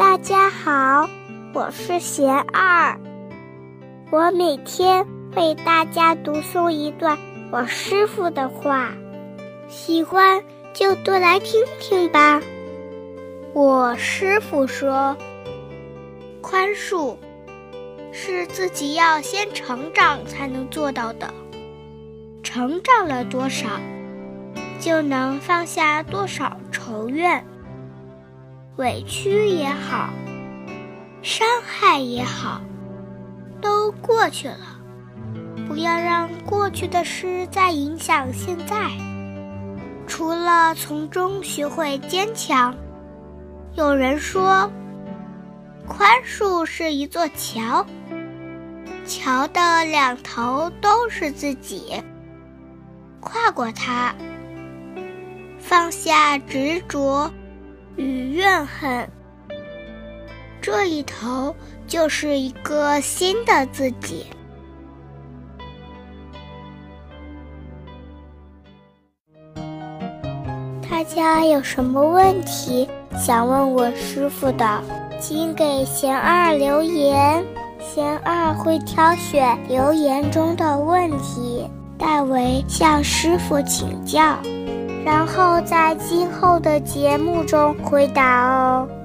大家好，我是贤二，我每天为大家读诵一段我师傅的话，喜欢就多来听听吧。我师傅说，宽恕是自己要先成长才能做到的，成长了多少，就能放下多少仇怨。委屈也好，伤害也好，都过去了。不要让过去的事再影响现在。除了从中学会坚强，有人说，宽恕是一座桥，桥的两头都是自己。跨过它，放下执着。与怨恨，这一头就是一个新的自己。大家有什么问题想问我师傅的，请给贤二留言，贤二会挑选留言中的问题，代为向师傅请教。然后在今后的节目中回答哦。